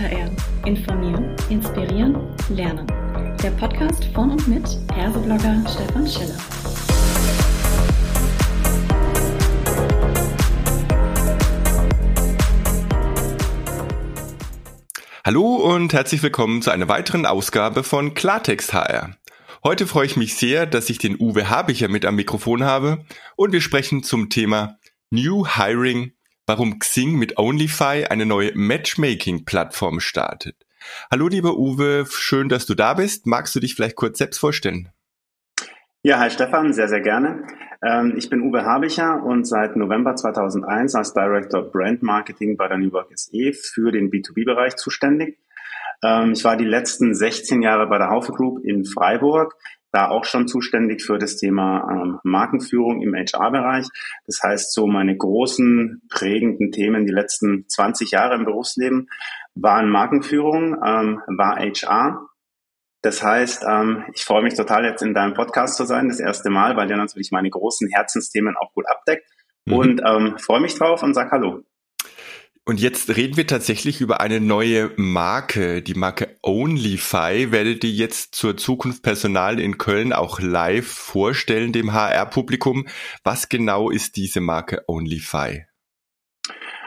HR. Informieren, inspirieren, lernen. Der Podcast von und mit Herseblogger Stefan Schiller. Hallo und herzlich willkommen zu einer weiteren Ausgabe von Klartext HR. Heute freue ich mich sehr, dass ich den Uwe Habicher mit am Mikrofon habe und wir sprechen zum Thema New Hiring warum Xing mit OnlyFi eine neue Matchmaking-Plattform startet. Hallo lieber Uwe, schön, dass du da bist. Magst du dich vielleicht kurz selbst vorstellen? Ja, hi Stefan, sehr, sehr gerne. Ähm, ich bin Uwe Habicher und seit November 2001 als Director Brand Marketing bei der New Work SE für den B2B-Bereich zuständig. Ähm, ich war die letzten 16 Jahre bei der Haufe Group in Freiburg da auch schon zuständig für das Thema ähm, Markenführung im HR-Bereich. Das heißt, so meine großen prägenden Themen die letzten 20 Jahre im Berufsleben waren Markenführung, ähm, war HR. Das heißt, ähm, ich freue mich total jetzt in deinem Podcast zu sein, das erste Mal, weil der natürlich meine großen Herzensthemen auch gut abdeckt. Mhm. Und ähm, freue mich drauf und sag Hallo. Und jetzt reden wir tatsächlich über eine neue Marke, die Marke OnlyFi. Werdet ihr jetzt zur Zukunft Personal in Köln auch live vorstellen, dem HR-Publikum? Was genau ist diese Marke OnlyFi?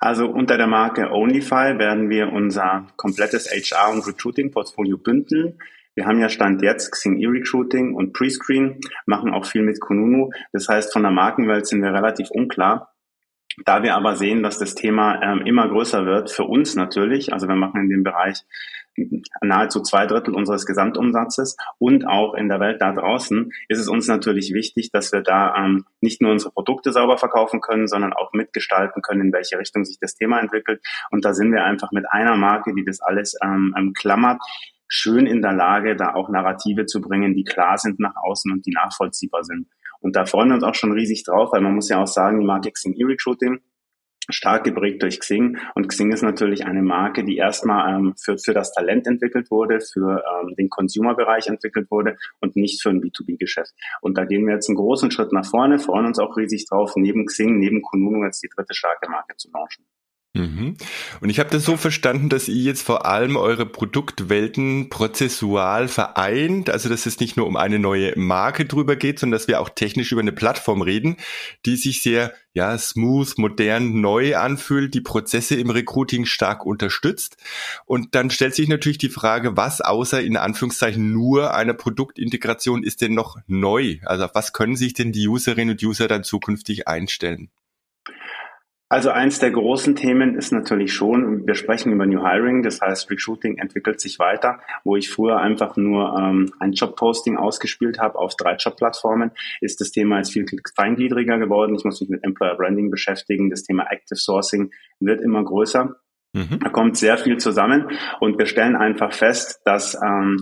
Also unter der Marke OnlyFi werden wir unser komplettes HR- und Recruiting-Portfolio bündeln. Wir haben ja Stand jetzt Xing E-Recruiting und Prescreen, machen auch viel mit Kununu. Das heißt, von der Markenwelt sind wir relativ unklar. Da wir aber sehen, dass das Thema ähm, immer größer wird, für uns natürlich, also wir machen in dem Bereich nahezu zwei Drittel unseres Gesamtumsatzes und auch in der Welt da draußen ist es uns natürlich wichtig, dass wir da ähm, nicht nur unsere Produkte sauber verkaufen können, sondern auch mitgestalten können, in welche Richtung sich das Thema entwickelt. Und da sind wir einfach mit einer Marke, die das alles ähm, ähm klammert, schön in der Lage, da auch Narrative zu bringen, die klar sind nach außen und die nachvollziehbar sind. Und da freuen wir uns auch schon riesig drauf, weil man muss ja auch sagen, die Marke Xing E-Recruiting, stark geprägt durch Xing. Und Xing ist natürlich eine Marke, die erstmal ähm, für, für das Talent entwickelt wurde, für ähm, den Consumer-Bereich entwickelt wurde und nicht für ein B2B-Geschäft. Und da gehen wir jetzt einen großen Schritt nach vorne, freuen uns auch riesig drauf, neben Xing, neben Kununu jetzt die dritte starke Marke zu launchen. Mhm. Und ich habe das so verstanden, dass ihr jetzt vor allem eure Produktwelten prozessual vereint, also dass es nicht nur um eine neue Marke drüber geht, sondern dass wir auch technisch über eine Plattform reden, die sich sehr ja smooth, modern, neu anfühlt, die Prozesse im Recruiting stark unterstützt. Und dann stellt sich natürlich die Frage, was außer in Anführungszeichen nur einer Produktintegration ist denn noch neu? Also auf was können sich denn die Userinnen und User dann zukünftig einstellen? Also eins der großen Themen ist natürlich schon, wir sprechen über New Hiring, das heißt Recruiting entwickelt sich weiter, wo ich früher einfach nur ähm, ein Jobposting ausgespielt habe auf drei Jobplattformen, ist das Thema jetzt viel feingliedriger geworden. Ich muss mich mit Employer Branding beschäftigen, das Thema Active Sourcing wird immer größer. Mhm. Da kommt sehr viel zusammen und wir stellen einfach fest, dass ähm,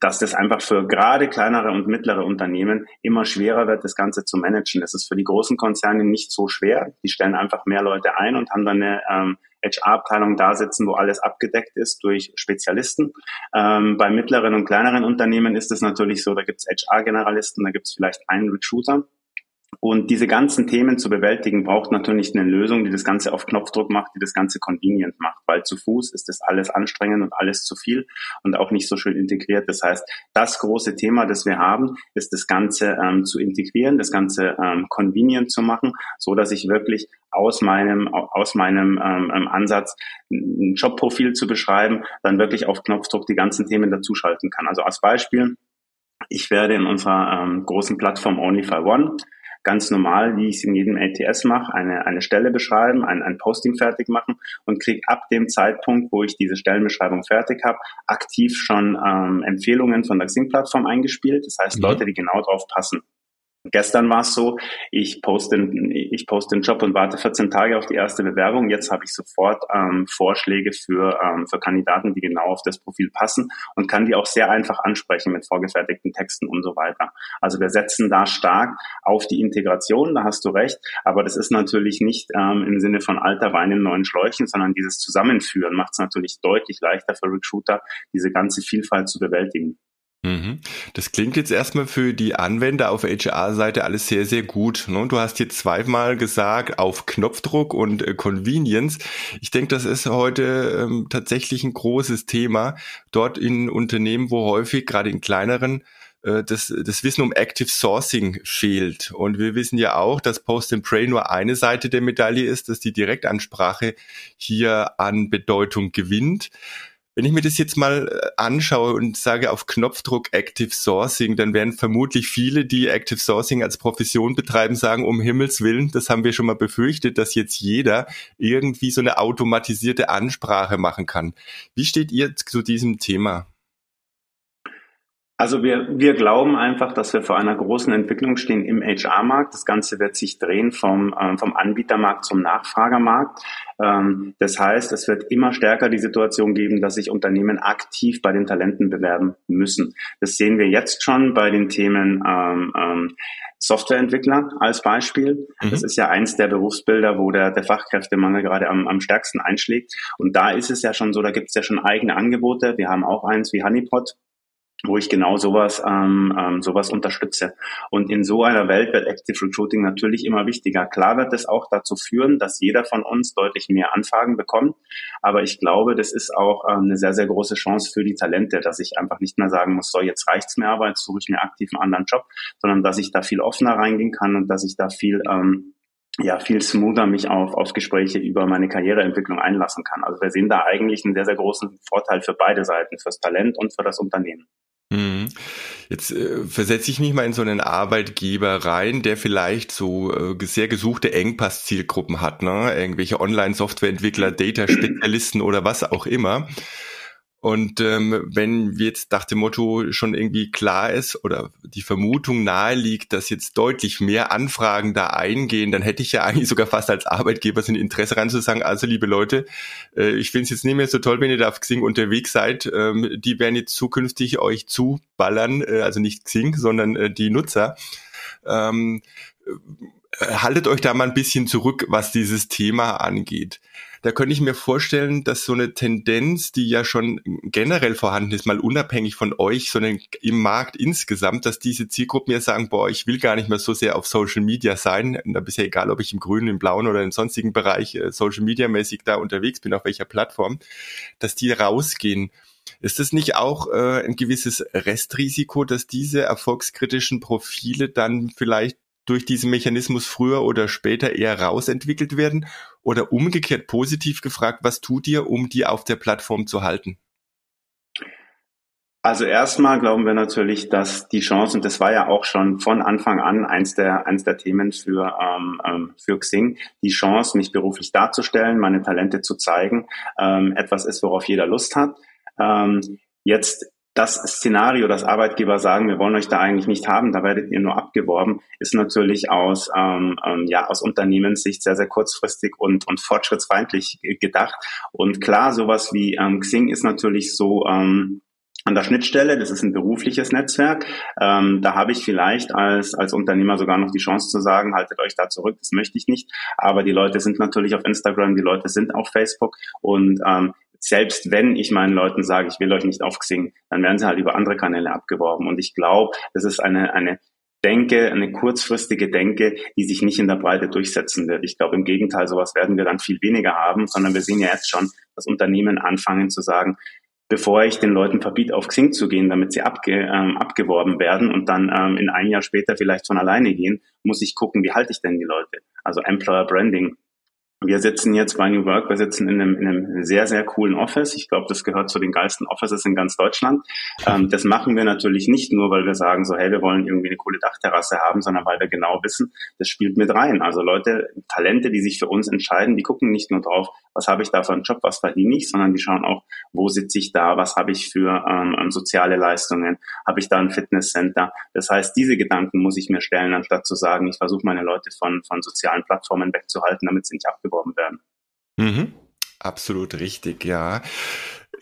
dass das einfach für gerade kleinere und mittlere Unternehmen immer schwerer wird, das Ganze zu managen. Das ist für die großen Konzerne nicht so schwer. Die stellen einfach mehr Leute ein und haben dann eine ähm, HR-Abteilung da sitzen, wo alles abgedeckt ist durch Spezialisten. Ähm, bei mittleren und kleineren Unternehmen ist es natürlich so, da gibt es HR-Generalisten, da gibt es vielleicht einen Recruiter und diese ganzen Themen zu bewältigen, braucht natürlich eine Lösung, die das Ganze auf Knopfdruck macht, die das Ganze convenient macht, weil zu Fuß ist das alles anstrengend und alles zu viel und auch nicht so schön integriert. Das heißt, das große Thema, das wir haben, ist das Ganze ähm, zu integrieren, das Ganze ähm, convenient zu machen, so dass ich wirklich aus meinem, aus meinem ähm, ähm Ansatz ein Jobprofil zu beschreiben, dann wirklich auf Knopfdruck die ganzen Themen dazuschalten kann. Also als Beispiel, ich werde in unserer ähm, großen Plattform Onlyfy One ganz normal, wie ich es in jedem LTS mache, eine, eine Stelle beschreiben, ein, ein Posting fertig machen und kriege ab dem Zeitpunkt, wo ich diese Stellenbeschreibung fertig habe, aktiv schon ähm, Empfehlungen von der Xing-Plattform eingespielt. Das heißt, mhm. Leute, die genau drauf passen. Gestern war es so, ich poste, ich poste den Job und warte 14 Tage auf die erste Bewerbung. Jetzt habe ich sofort ähm, Vorschläge für, ähm, für Kandidaten, die genau auf das Profil passen und kann die auch sehr einfach ansprechen mit vorgefertigten Texten und so weiter. Also wir setzen da stark auf die Integration, da hast du recht, aber das ist natürlich nicht ähm, im Sinne von alter Wein in neuen Schläuchen, sondern dieses Zusammenführen macht es natürlich deutlich leichter für Recruiter, diese ganze Vielfalt zu bewältigen. Mhm. Das klingt jetzt erstmal für die Anwender auf HR-Seite alles sehr, sehr gut. Ne? Du hast jetzt zweimal gesagt, auf Knopfdruck und äh, Convenience. Ich denke, das ist heute ähm, tatsächlich ein großes Thema. Dort in Unternehmen, wo häufig, gerade in kleineren, äh, das, das Wissen um Active Sourcing fehlt. Und wir wissen ja auch, dass Post and Pray nur eine Seite der Medaille ist, dass die Direktansprache hier an Bedeutung gewinnt. Wenn ich mir das jetzt mal äh, anschaue und sage auf Knopfdruck Active Sourcing, dann werden vermutlich viele, die Active Sourcing als Profession betreiben, sagen, um Himmels Willen, das haben wir schon mal befürchtet, dass jetzt jeder irgendwie so eine automatisierte Ansprache machen kann. Wie steht ihr zu diesem Thema? Also wir, wir glauben einfach, dass wir vor einer großen Entwicklung stehen im HR-Markt. Das Ganze wird sich drehen vom, ähm, vom Anbietermarkt zum Nachfragermarkt. Ähm, das heißt, es wird immer stärker die Situation geben, dass sich Unternehmen aktiv bei den Talenten bewerben müssen. Das sehen wir jetzt schon bei den Themen ähm, ähm, Softwareentwickler als Beispiel. Mhm. Das ist ja eins der Berufsbilder, wo der, der Fachkräftemangel gerade am, am stärksten einschlägt. Und da ist es ja schon so, da gibt es ja schon eigene Angebote. Wir haben auch eins wie Honeypot, wo ich genau sowas, ähm, ähm, sowas unterstütze. Und in so einer Welt wird Active Recruiting natürlich immer wichtiger. Klar wird es auch dazu führen, dass jeder von uns deutlich mehr Anfragen bekommt. Aber ich glaube, das ist auch ähm, eine sehr, sehr große Chance für die Talente, dass ich einfach nicht mehr sagen muss, so jetzt reicht's mir aber, jetzt suche ich mir aktiv einen anderen Job, sondern dass ich da viel offener reingehen kann und dass ich da viel ähm, ja viel smoother mich auf, auf Gespräche über meine Karriereentwicklung einlassen kann. Also wir sehen da eigentlich einen sehr, sehr großen Vorteil für beide Seiten, fürs Talent und für das Unternehmen. Mhm. Jetzt äh, versetze ich mich mal in so einen Arbeitgeber rein, der vielleicht so äh, sehr gesuchte Engpass-Zielgruppen hat, ne? Irgendwelche Online-Softwareentwickler, Data-Spezialisten oder was auch immer. Und ähm, wenn jetzt nach dem Motto schon irgendwie klar ist oder die Vermutung nahe liegt, dass jetzt deutlich mehr Anfragen da eingehen, dann hätte ich ja eigentlich sogar fast als Arbeitgeber so ein Interesse ran zu sagen, also liebe Leute, äh, ich finde es jetzt nicht mehr so toll, wenn ihr da auf Xing unterwegs seid. Ähm, die werden jetzt zukünftig euch zuballern, äh, also nicht Xing, sondern äh, die Nutzer. Ähm, äh, haltet euch da mal ein bisschen zurück, was dieses Thema angeht da könnte ich mir vorstellen, dass so eine Tendenz, die ja schon generell vorhanden ist, mal unabhängig von euch, sondern im Markt insgesamt, dass diese Zielgruppen ja sagen, boah, ich will gar nicht mehr so sehr auf Social Media sein. Da ist ja egal, ob ich im grünen, im blauen oder im sonstigen Bereich äh, Social Media mäßig da unterwegs bin, auf welcher Plattform, dass die rausgehen. Ist das nicht auch äh, ein gewisses Restrisiko, dass diese erfolgskritischen Profile dann vielleicht durch diesen Mechanismus früher oder später eher rausentwickelt werden? Oder umgekehrt positiv gefragt, was tut ihr, um die auf der Plattform zu halten? Also erstmal glauben wir natürlich, dass die Chance, und das war ja auch schon von Anfang an eins der, eins der Themen für, ähm, ähm für Xing, die Chance, mich beruflich darzustellen, meine Talente zu zeigen, ähm, etwas ist, worauf jeder Lust hat. Ähm, jetzt das Szenario, dass Arbeitgeber sagen, wir wollen euch da eigentlich nicht haben, da werdet ihr nur abgeworben, ist natürlich aus, ähm, ähm, ja, aus Unternehmenssicht sehr, sehr kurzfristig und, und fortschrittsfeindlich gedacht. Und klar, sowas wie ähm, Xing ist natürlich so, ähm, an der Schnittstelle, das ist ein berufliches Netzwerk. Ähm, da habe ich vielleicht als, als Unternehmer sogar noch die Chance zu sagen, haltet euch da zurück, das möchte ich nicht. Aber die Leute sind natürlich auf Instagram, die Leute sind auf Facebook und ähm, selbst wenn ich meinen Leuten sage, ich will euch nicht auf Xing, dann werden sie halt über andere Kanäle abgeworben. Und ich glaube, das ist eine, eine Denke, eine kurzfristige Denke, die sich nicht in der Breite durchsetzen wird. Ich glaube im Gegenteil, sowas werden wir dann viel weniger haben, sondern wir sehen ja jetzt schon, dass Unternehmen anfangen zu sagen, bevor ich den Leuten verbiete, auf Xing zu gehen, damit sie abge, ähm, abgeworben werden und dann ähm, in ein Jahr später vielleicht von alleine gehen, muss ich gucken, wie halte ich denn die Leute? Also Employer Branding wir sitzen jetzt bei New Work, wir sitzen in einem, in einem sehr, sehr coolen Office. Ich glaube, das gehört zu den geilsten Offices in ganz Deutschland. Ähm, das machen wir natürlich nicht nur, weil wir sagen so, hey, wir wollen irgendwie eine coole Dachterrasse haben, sondern weil wir genau wissen, das spielt mit rein. Also Leute, Talente, die sich für uns entscheiden, die gucken nicht nur drauf, was habe ich da für einen Job, was verdiene ich, sondern die schauen auch, wo sitze ich da, was habe ich für ähm, ähm soziale Leistungen, habe ich da ein Fitnesscenter. Das heißt, diese Gedanken muss ich mir stellen, anstatt zu sagen, ich versuche meine Leute von, von sozialen Plattformen wegzuhalten, damit sie nicht abgeben beworben werden. Mhm. Absolut richtig, ja.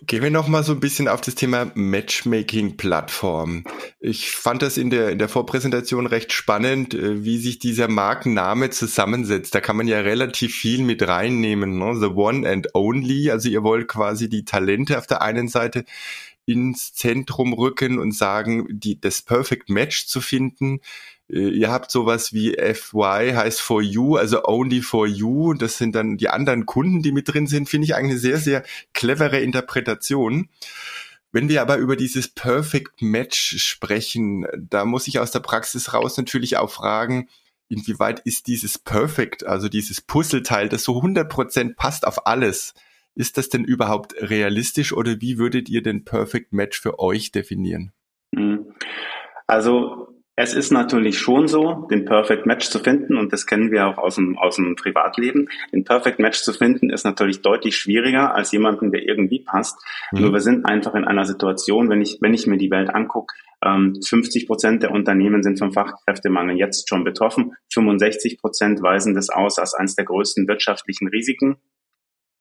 Gehen wir noch mal so ein bisschen auf das Thema Matchmaking-Plattform. Ich fand das in der, in der Vorpräsentation recht spannend, äh, wie sich dieser Markenname zusammensetzt. Da kann man ja relativ viel mit reinnehmen. Ne? The One and Only. Also ihr wollt quasi die Talente auf der einen Seite ins Zentrum rücken und sagen, die, das Perfect Match zu finden. Äh, ihr habt sowas wie FY heißt for you, also only for you. Das sind dann die anderen Kunden, die mit drin sind. Finde ich eigentlich eine sehr, sehr clevere Interpretation. Wenn wir aber über dieses Perfect Match sprechen, da muss ich aus der Praxis raus natürlich auch fragen, inwieweit ist dieses Perfect, also dieses Puzzleteil, das so 100% passt auf alles, ist das denn überhaupt realistisch oder wie würdet ihr den Perfect Match für euch definieren? Mhm. Also es ist natürlich schon so, den Perfect Match zu finden, und das kennen wir auch aus dem, aus dem Privatleben. Den Perfect Match zu finden ist natürlich deutlich schwieriger als jemanden, der irgendwie passt. Mhm. Nur wir sind einfach in einer Situation, wenn ich, wenn ich mir die Welt angucke, 50 ähm, Prozent der Unternehmen sind vom Fachkräftemangel jetzt schon betroffen. 65 Prozent weisen das aus als eines der größten wirtschaftlichen Risiken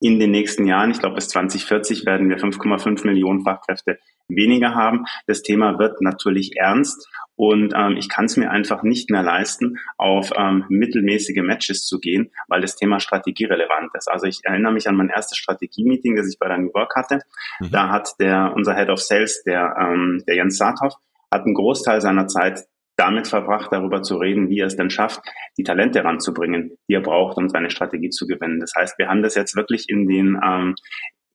in den nächsten Jahren, ich glaube bis 2040 werden wir 5,5 Millionen Fachkräfte weniger haben. Das Thema wird natürlich ernst und ähm, ich kann es mir einfach nicht mehr leisten, auf ähm, mittelmäßige Matches zu gehen, weil das Thema Strategie relevant ist. Also ich erinnere mich an mein erstes Strategie-Meeting, das ich bei der New Work hatte. Mhm. Da hat der unser Head of Sales, der, ähm, der Jens Saathoff, hat einen Großteil seiner Zeit damit verbracht, darüber zu reden, wie er es denn schafft, die Talente ranzubringen, die er braucht, um seine Strategie zu gewinnen. Das heißt, wir haben das jetzt wirklich in den ähm,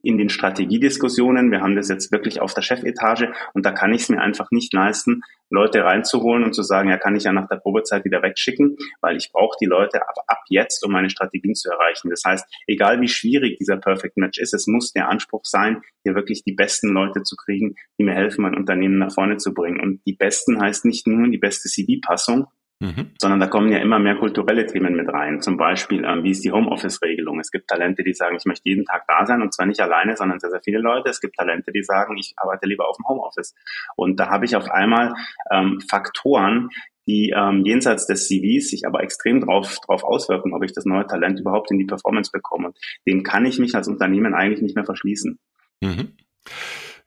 in den Strategiediskussionen. Wir haben das jetzt wirklich auf der Chefetage und da kann ich es mir einfach nicht leisten, Leute reinzuholen und zu sagen, ja, kann ich ja nach der Probezeit wieder wegschicken, weil ich brauche die Leute ab, ab jetzt, um meine Strategien zu erreichen. Das heißt, egal wie schwierig dieser Perfect Match ist, es muss der Anspruch sein, hier wirklich die besten Leute zu kriegen, die mir helfen, mein Unternehmen nach vorne zu bringen. Und die besten heißt nicht nur die beste CV-Passung, Mhm. Sondern da kommen ja immer mehr kulturelle Themen mit rein. Zum Beispiel, ähm, wie ist die Homeoffice-Regelung? Es gibt Talente, die sagen, ich möchte jeden Tag da sein und zwar nicht alleine, sondern sehr, sehr viele Leute. Es gibt Talente, die sagen, ich arbeite lieber auf dem Homeoffice. Und da habe ich auf einmal ähm, Faktoren, die ähm, jenseits des CVs sich aber extrem drauf, drauf auswirken, ob ich das neue Talent überhaupt in die Performance bekomme. dem kann ich mich als Unternehmen eigentlich nicht mehr verschließen. Mhm.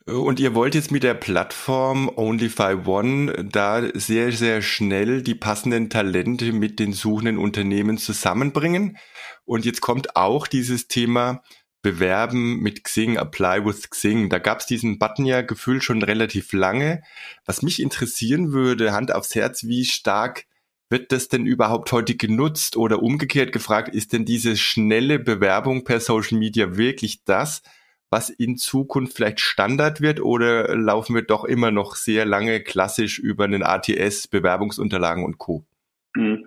Und ihr wollt jetzt mit der Plattform Onlyfy One da sehr, sehr schnell die passenden Talente mit den suchenden Unternehmen zusammenbringen. Und jetzt kommt auch dieses Thema Bewerben mit Xing, Apply with Xing. Da gab es diesen Button ja gefühlt schon relativ lange. Was mich interessieren würde, Hand aufs Herz, wie stark wird das denn überhaupt heute genutzt? Oder umgekehrt gefragt, ist denn diese schnelle Bewerbung per Social Media wirklich das, was in Zukunft vielleicht Standard wird oder laufen wir doch immer noch sehr lange klassisch über einen ATS, Bewerbungsunterlagen und Co? Mhm.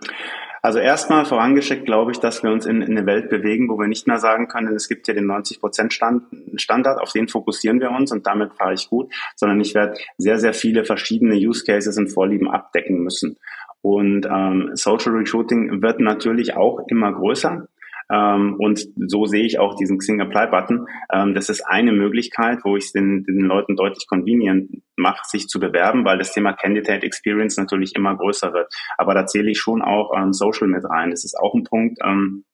Also erstmal vorangeschickt glaube ich, dass wir uns in, in, eine Welt bewegen, wo wir nicht mehr sagen können, es gibt ja den 90 Prozent Stand, Standard, auf den fokussieren wir uns und damit fahre ich gut, sondern ich werde sehr, sehr viele verschiedene Use Cases und Vorlieben abdecken müssen. Und ähm, Social Recruiting wird natürlich auch immer größer. Ähm, und so sehe ich auch diesen Xing Apply Button. Ähm, das ist eine Möglichkeit, wo ich es den, den Leuten deutlich convenient mache, sich zu bewerben, weil das Thema Candidate Experience natürlich immer größer wird. Aber da zähle ich schon auch ähm, Social mit rein. Das ist auch ein Punkt, ähm,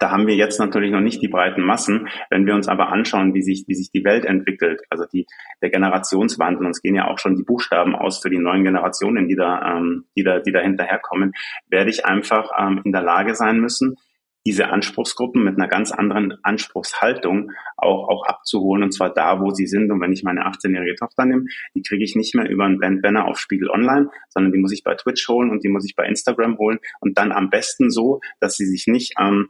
da haben wir jetzt natürlich noch nicht die breiten Massen. Wenn wir uns aber anschauen, wie sich, wie sich die Welt entwickelt, also die, der Generationswandel, uns gehen ja auch schon die Buchstaben aus für die neuen Generationen, die da, ähm, die da, die da hinterherkommen, werde ich einfach ähm, in der Lage sein müssen, diese Anspruchsgruppen mit einer ganz anderen Anspruchshaltung auch, auch abzuholen und zwar da, wo sie sind. Und wenn ich meine 18-jährige Tochter nehme, die kriege ich nicht mehr über einen Bandbanner auf Spiegel Online, sondern die muss ich bei Twitch holen und die muss ich bei Instagram holen und dann am besten so, dass sie sich nicht ähm,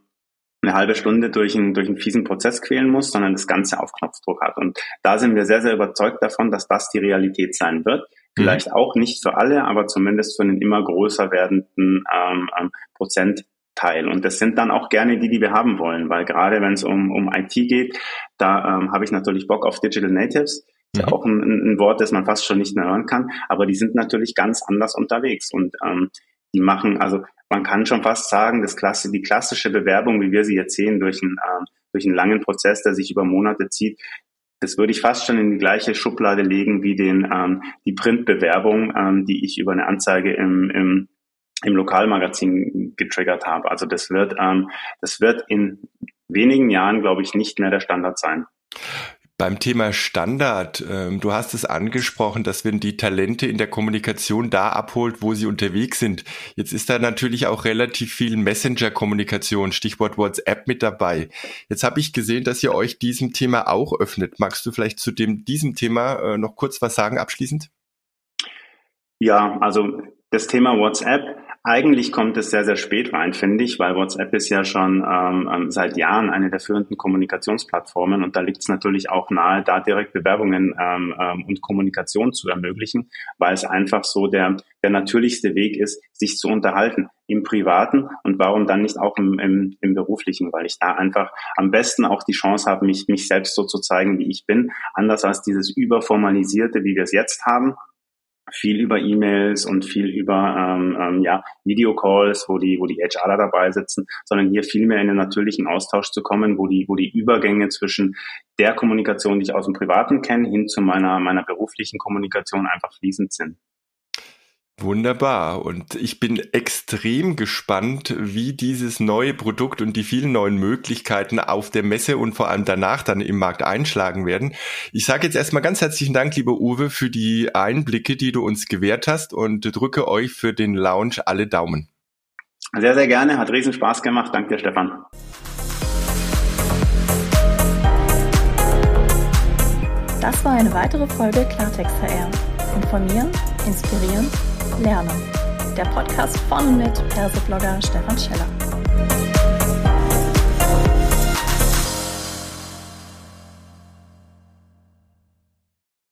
eine halbe Stunde durch einen, durch einen fiesen Prozess quälen muss, sondern das Ganze auf Knopfdruck hat. Und da sind wir sehr, sehr überzeugt davon, dass das die Realität sein wird. Vielleicht mhm. auch nicht für alle, aber zumindest für einen immer größer werdenden ähm, ähm, Prozent Teil. Und das sind dann auch gerne die, die wir haben wollen, weil gerade wenn es um, um IT geht, da ähm, habe ich natürlich Bock auf Digital Natives. Ist ja mhm. auch ein, ein Wort, das man fast schon nicht mehr hören kann, aber die sind natürlich ganz anders unterwegs und ähm, die machen, also man kann schon fast sagen, das Klasse, die klassische Bewerbung, wie wir sie jetzt sehen, durch einen, ähm, durch einen langen Prozess, der sich über Monate zieht, das würde ich fast schon in die gleiche Schublade legen wie den ähm, die Printbewerbung, ähm, die ich über eine Anzeige im, im im Lokalmagazin getriggert habe. Also das wird, ähm, das wird in wenigen Jahren, glaube ich, nicht mehr der Standard sein. Beim Thema Standard, ähm, du hast es angesprochen, dass wenn die Talente in der Kommunikation da abholt, wo sie unterwegs sind. Jetzt ist da natürlich auch relativ viel Messenger-Kommunikation, Stichwort WhatsApp mit dabei. Jetzt habe ich gesehen, dass ihr euch diesem Thema auch öffnet. Magst du vielleicht zu dem, diesem Thema äh, noch kurz was sagen abschließend? Ja, also das Thema WhatsApp eigentlich kommt es sehr, sehr spät rein, finde ich, weil WhatsApp ist ja schon ähm, ähm, seit Jahren eine der führenden Kommunikationsplattformen und da liegt es natürlich auch nahe, da direkt Bewerbungen ähm, ähm, und Kommunikation zu ermöglichen, weil es einfach so der, der natürlichste Weg ist, sich zu unterhalten im Privaten und warum dann nicht auch im, im, im Beruflichen, weil ich da einfach am besten auch die Chance habe, mich, mich selbst so zu zeigen, wie ich bin, anders als dieses überformalisierte, wie wir es jetzt haben, viel über E-Mails und viel über ähm, ähm, ja, Videocalls, wo die, wo die HRler dabei sitzen, sondern hier viel mehr in den natürlichen Austausch zu kommen, wo die, wo die Übergänge zwischen der Kommunikation, die ich aus dem Privaten kenne, hin zu meiner, meiner beruflichen Kommunikation einfach fließend sind. Wunderbar. Und ich bin extrem gespannt, wie dieses neue Produkt und die vielen neuen Möglichkeiten auf der Messe und vor allem danach dann im Markt einschlagen werden. Ich sage jetzt erstmal ganz herzlichen Dank, lieber Uwe, für die Einblicke, die du uns gewährt hast und drücke euch für den Launch alle Daumen. Sehr, sehr gerne. Hat riesen Spaß gemacht. Danke dir, Stefan. Das war eine weitere Folge Klartext HR. Informieren, inspirieren lernen. Der Podcast von mit Perseblogger Stefan Scheller.